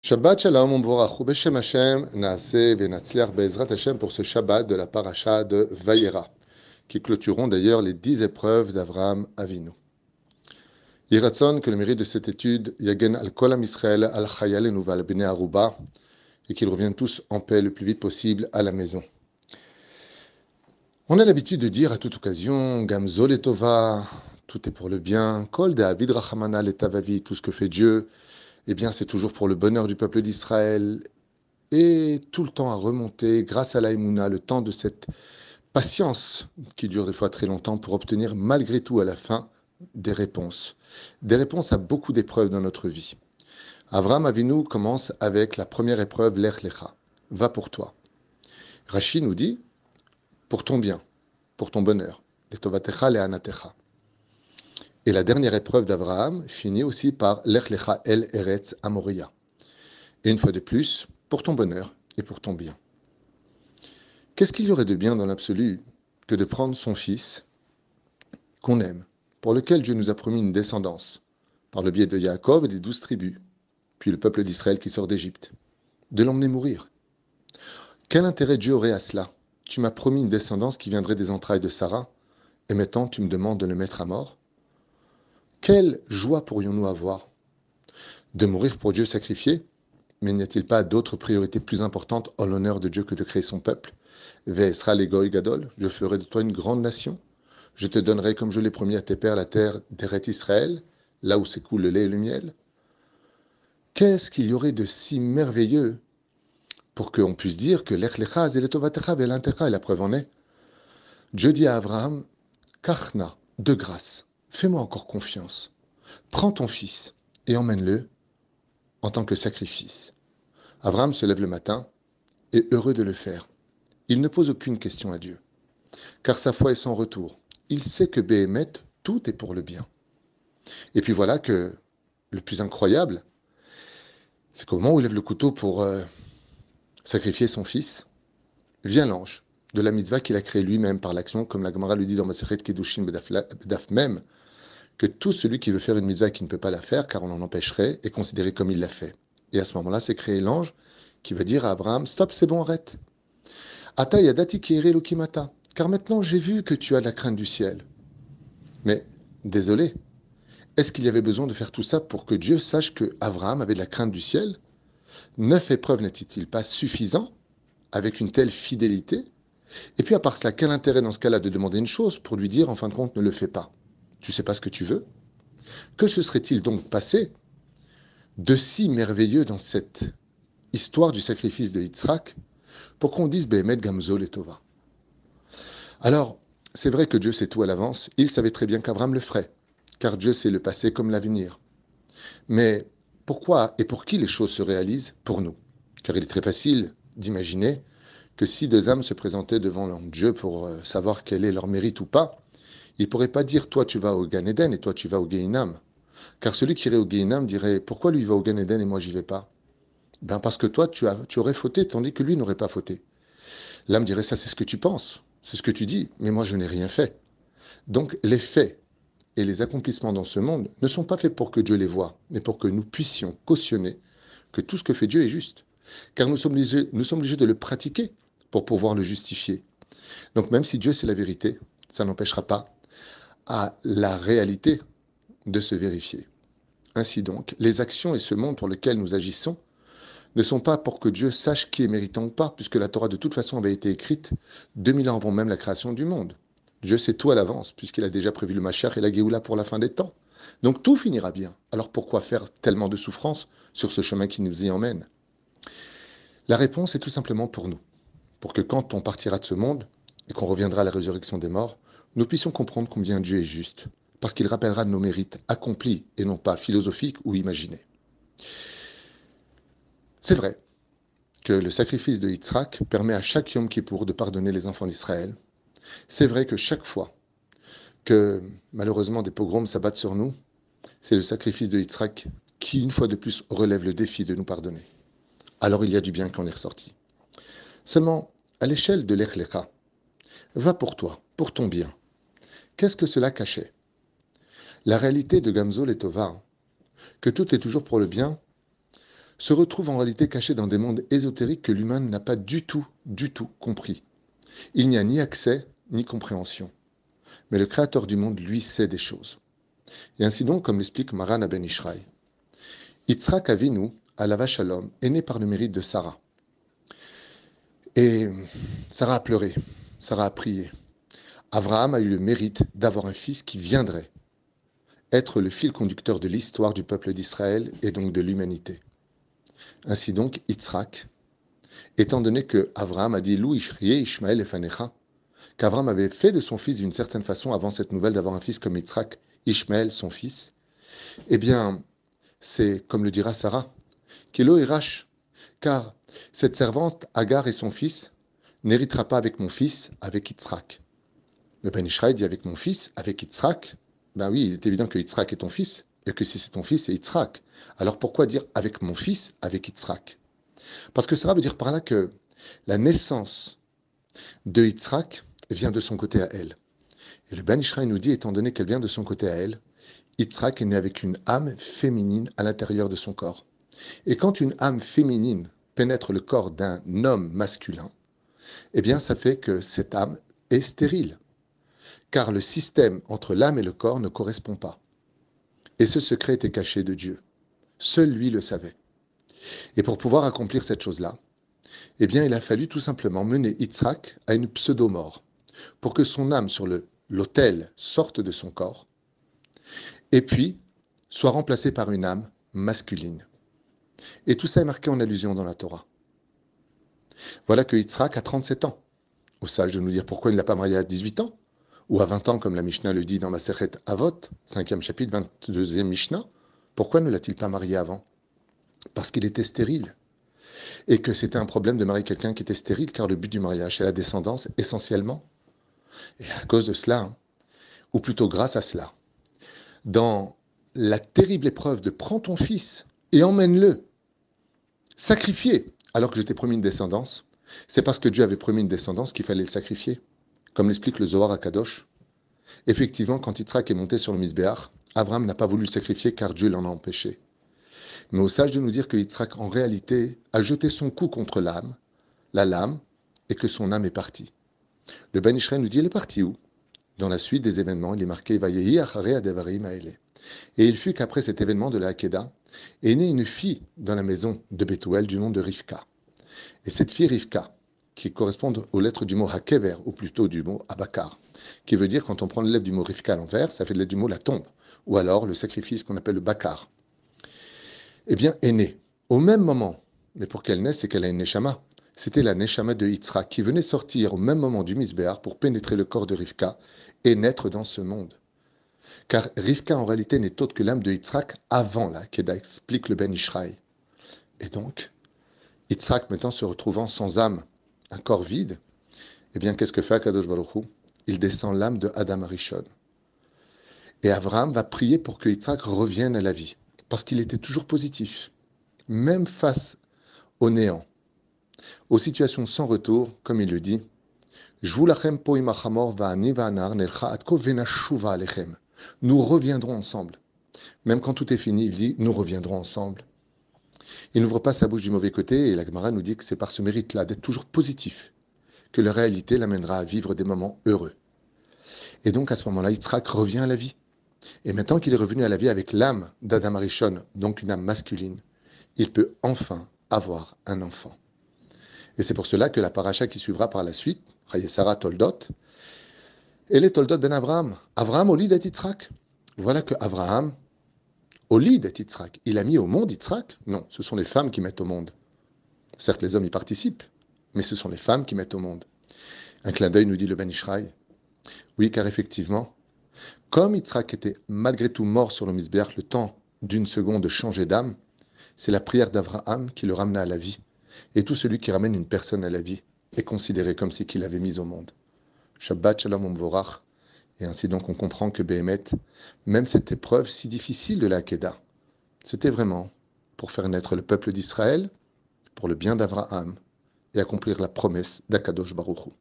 Shabbat Shalom Umborach Beshem Hashem Naase Venatzliach Be'ezrat Hashem pour ce Shabbat de la paracha de Vayera, qui clôtureront d'ailleurs les dix épreuves d'Avraham Avinu. Yiratzon que le mérite de cette étude Yagen al Kolam Israël al Chayal et Nouval Bene Aruba et qu'ils reviennent tous en paix le plus vite possible à la maison. On a l'habitude de dire à toute occasion Gamzol et Tova, tout est pour le bien, Kol de Avid Rachamana tout ce que fait Dieu eh bien c'est toujours pour le bonheur du peuple d'Israël. Et tout le temps à remonter, grâce à l'Aïmouna, le temps de cette patience qui dure des fois très longtemps pour obtenir malgré tout à la fin des réponses. Des réponses à beaucoup d'épreuves dans notre vie. Avram Avinu commence avec la première épreuve, l'Ech Lecha. Va pour toi. Rachid nous dit, pour ton bien, pour ton bonheur. Letovatecha le anatecha. Et la dernière épreuve d'Abraham finit aussi par l'Echlecha El Eretz Amoria. Et une fois de plus, pour ton bonheur et pour ton bien. Qu'est-ce qu'il y aurait de bien dans l'absolu que de prendre son fils, qu'on aime, pour lequel Dieu nous a promis une descendance, par le biais de Yaakov et des douze tribus, puis le peuple d'Israël qui sort d'Égypte, de l'emmener mourir? Quel intérêt Dieu aurait à cela? Tu m'as promis une descendance qui viendrait des entrailles de Sarah, et maintenant tu me demandes de le mettre à mort? Quelle joie pourrions-nous avoir De mourir pour Dieu sacrifié? Mais n'y a-t-il pas d'autres priorités plus importantes en l'honneur de Dieu que de créer son peuple? Ve'esra l'egoï gadol, je ferai de toi une grande nation. Je te donnerai, comme je l'ai promis à tes pères, la terre d'Eret Israël, là où s'écoule le lait et le miel. Qu'est-ce qu'il y aurait de si merveilleux pour qu'on puisse dire que l'Echlechaz et l'Etovatecha et la preuve en est? Dieu dit à Abraham, Kachna, de grâce, Fais-moi encore confiance. Prends ton fils et emmène-le en tant que sacrifice. Abraham se lève le matin et heureux de le faire. Il ne pose aucune question à Dieu, car sa foi est sans retour. Il sait que Béhémet, tout est pour le bien. Et puis voilà que le plus incroyable, c'est qu'au moment où il lève le couteau pour euh, sacrifier son fils, vient l'ange de la mitzvah qu'il a créée lui-même par l'action, comme la Gemara lui dit dans Masechet Kedushim Bedaf même, que tout celui qui veut faire une mitzvah qui ne peut pas la faire, car on en empêcherait, est considéré comme il l'a fait. Et à ce moment-là, c'est créé l'ange qui va dire à Abraham, stop, c'est bon, arrête. Ata yadati lokimata, car maintenant j'ai vu que tu as la crainte du ciel. Mais, désolé, est-ce qu'il y avait besoin de faire tout ça pour que Dieu sache que Abraham avait de la crainte du ciel? Neuf épreuves n'était-il pas suffisant avec une telle fidélité? Et puis à part cela, quel intérêt dans ce cas-là de demander une chose pour lui dire en fin de compte ne le fais pas? Tu sais pas ce que tu veux? Que se serait-il donc passé de si merveilleux dans cette histoire du sacrifice de Yitzhak pour qu'on dise Behemet Gamzol et Tova? Alors, c'est vrai que Dieu sait tout à l'avance, il savait très bien qu'Abraham le ferait, car Dieu sait le passé comme l'avenir. Mais pourquoi et pour qui les choses se réalisent? Pour nous. Car il est très facile d'imaginer que si deux âmes se présentaient devant Dieu pour euh, savoir quel est leur mérite ou pas, il ne pourrait pas dire toi tu vas au Gan Eden et toi tu vas au Gainam. Car celui qui irait au Gainam dirait pourquoi lui va au Gan Eden et moi j'y vais pas? Ben parce que toi tu, aurais fauté tandis que lui n'aurait pas fauté. L'âme dirait ça c'est ce que tu penses, c'est ce que tu dis, mais moi je n'ai rien fait. Donc les faits et les accomplissements dans ce monde ne sont pas faits pour que Dieu les voie, mais pour que nous puissions cautionner que tout ce que fait Dieu est juste. Car nous sommes nous sommes obligés de le pratiquer pour pouvoir le justifier. Donc même si Dieu c'est la vérité, ça n'empêchera pas à la réalité de se vérifier. Ainsi donc, les actions et ce monde pour lequel nous agissons ne sont pas pour que Dieu sache qui est méritant ou pas, puisque la Torah de toute façon avait été écrite 2000 ans avant même la création du monde. Dieu sait tout à l'avance, puisqu'il a déjà prévu le Machar et la Géoula pour la fin des temps. Donc tout finira bien. Alors pourquoi faire tellement de souffrance sur ce chemin qui nous y emmène? La réponse est tout simplement pour nous. Pour que quand on partira de ce monde, et qu'on reviendra à la résurrection des morts, nous puissions comprendre combien Dieu est juste, parce qu'il rappellera nos mérites accomplis et non pas philosophiques ou imaginés. C'est vrai que le sacrifice de Yitzhak permet à chaque Yom Kippour de pardonner les enfants d'Israël. C'est vrai que chaque fois que malheureusement des pogroms s'abattent sur nous, c'est le sacrifice de Yitzhak qui, une fois de plus, relève le défi de nous pardonner. Alors il y a du bien qui en est ressorti. Seulement, à l'échelle de l'Echlecha, va pour toi, pour ton bien. Qu'est-ce que cela cachait? La réalité de Gamzol et Tova, que tout est toujours pour le bien, se retrouve en réalité caché dans des mondes ésotériques que l'humain n'a pas du tout, du tout compris. Il n'y a ni accès, ni compréhension. Mais le Créateur du monde, lui, sait des choses. Et ainsi donc, comme l'explique Maran Ben Ishraï, Yitzhak Avinu, à la Shalom, est né par le mérite de Sarah. Et Sarah a pleuré, Sarah a prié. Abraham a eu le mérite d'avoir un fils qui viendrait être le fil conducteur de l'histoire du peuple d'Israël et donc de l'humanité. Ainsi donc, Yitzhak, étant donné que Abraham a dit Lou Ishmael et Fanecha, qu'Abraham avait fait de son fils d'une certaine façon avant cette nouvelle d'avoir un fils comme Yitzhak, Ishmael, son fils, eh bien, c'est comme le dira Sarah, Kilo Irash, car cette servante, Agar et son fils, n'héritera pas avec mon fils, avec Yitzhak. Le Ben Ishraï dit avec mon fils, avec Yitzhak? Ben oui, il est évident que Yitzhak est ton fils, et que si c'est ton fils, c'est Yitzhak. Alors pourquoi dire avec mon fils, avec Yitzhak? Parce que ça veut dire par là que la naissance de Yitzhak vient de son côté à elle. Et le Ben Ishraï nous dit, étant donné qu'elle vient de son côté à elle, Yitzhak est né avec une âme féminine à l'intérieur de son corps. Et quand une âme féminine pénètre le corps d'un homme masculin, eh bien ça fait que cette âme est stérile car le système entre l'âme et le corps ne correspond pas. Et ce secret était caché de Dieu. Seul lui le savait. Et pour pouvoir accomplir cette chose-là, eh bien, il a fallu tout simplement mener Yitzhak à une pseudo-mort, pour que son âme sur l'autel sorte de son corps, et puis soit remplacée par une âme masculine. Et tout ça est marqué en allusion dans la Torah. Voilà que Yitzhak a 37 ans. Au sage de nous dire pourquoi il ne l'a pas marié à 18 ans ou à 20 ans, comme la Mishnah le dit dans ma Avot, 5e chapitre, 22e Mishnah, pourquoi ne l'a-t-il pas marié avant? Parce qu'il était stérile. Et que c'était un problème de marier quelqu'un qui était stérile, car le but du mariage, c'est la descendance, essentiellement. Et à cause de cela, hein, ou plutôt grâce à cela, dans la terrible épreuve de prends ton fils et emmène-le, sacrifier, alors que j'étais promis une descendance, c'est parce que Dieu avait promis une descendance qu'il fallait le sacrifier. Comme l'explique le Zohar à Kadosh, effectivement, quand Yitzhak est monté sur le Misbéach, Abraham n'a pas voulu le sacrifier car Dieu l'en a empêché. Mais au sage de nous dire que Yitzhak, en réalité, a jeté son coup contre l'âme, la lame, et que son âme est partie. Le Ben Israël nous dit, elle est partie où? Dans la suite des événements, il est marqué, Et il fut qu'après cet événement de la Hakeda, est née une fille dans la maison de Bethuel du nom de Rivka. Et cette fille Rivka, qui correspondent aux lettres du mot hakever, ou plutôt du mot abakar, qui veut dire, quand on prend le lettre du mot rifka à l'envers, ça fait lettre du mot la tombe, ou alors le sacrifice qu'on appelle le bakar. Eh bien, est née. Au même moment, mais pour qu'elle naisse, c'est qu'elle a une neshama. C'était la neshama de Yitzhak qui venait sortir au même moment du misbéar pour pénétrer le corps de Rivka et naître dans ce monde. Car Rivka, en réalité, n'est autre que l'âme de Yitzhak avant la Keda, explique le Ben Ishraï. Et donc, Yitzhak, maintenant se retrouvant sans âme, un corps vide, eh bien, qu'est-ce que fait Akadosh Baruch Il descend l'âme de Adam Arishon. Et Abraham va prier pour que Yitzhak revienne à la vie, parce qu'il était toujours positif, même face au néant, aux situations sans retour, comme il le dit. Nous reviendrons ensemble. Même quand tout est fini, il dit Nous reviendrons ensemble. Il n'ouvre pas sa bouche du mauvais côté et la Gemara nous dit que c'est par ce mérite-là d'être toujours positif que la réalité l'amènera à vivre des moments heureux. Et donc à ce moment-là, Yitzhak revient à la vie. Et maintenant qu'il est revenu à la vie avec l'âme d'Adam Arishon, donc une âme masculine, il peut enfin avoir un enfant. Et c'est pour cela que la paracha qui suivra par la suite, Sarah Toldot, elle est Toldot ben Abraham. Abraham au lit d'Yitzhak. Voilà que Abraham au lit d'être Yitzhak. Il a mis au monde Yitzhak Non, ce sont les femmes qui mettent au monde. Certes, les hommes y participent, mais ce sont les femmes qui mettent au monde. Un clin d'œil nous dit le Ben Ishraï. Oui, car effectivement, comme Yitzhak était malgré tout mort sur le Misbeach le temps d'une seconde de changer d'âme, c'est la prière d'Abraham qui le ramena à la vie. Et tout celui qui ramène une personne à la vie est considéré comme si qu'il l'avait mis au monde. Shabbat Shalom Umvorach. Et ainsi donc on comprend que Béhémet, même cette épreuve si difficile de la Kedah, c'était vraiment pour faire naître le peuple d'Israël, pour le bien d'Abraham et accomplir la promesse d'Akadosh Baruchou.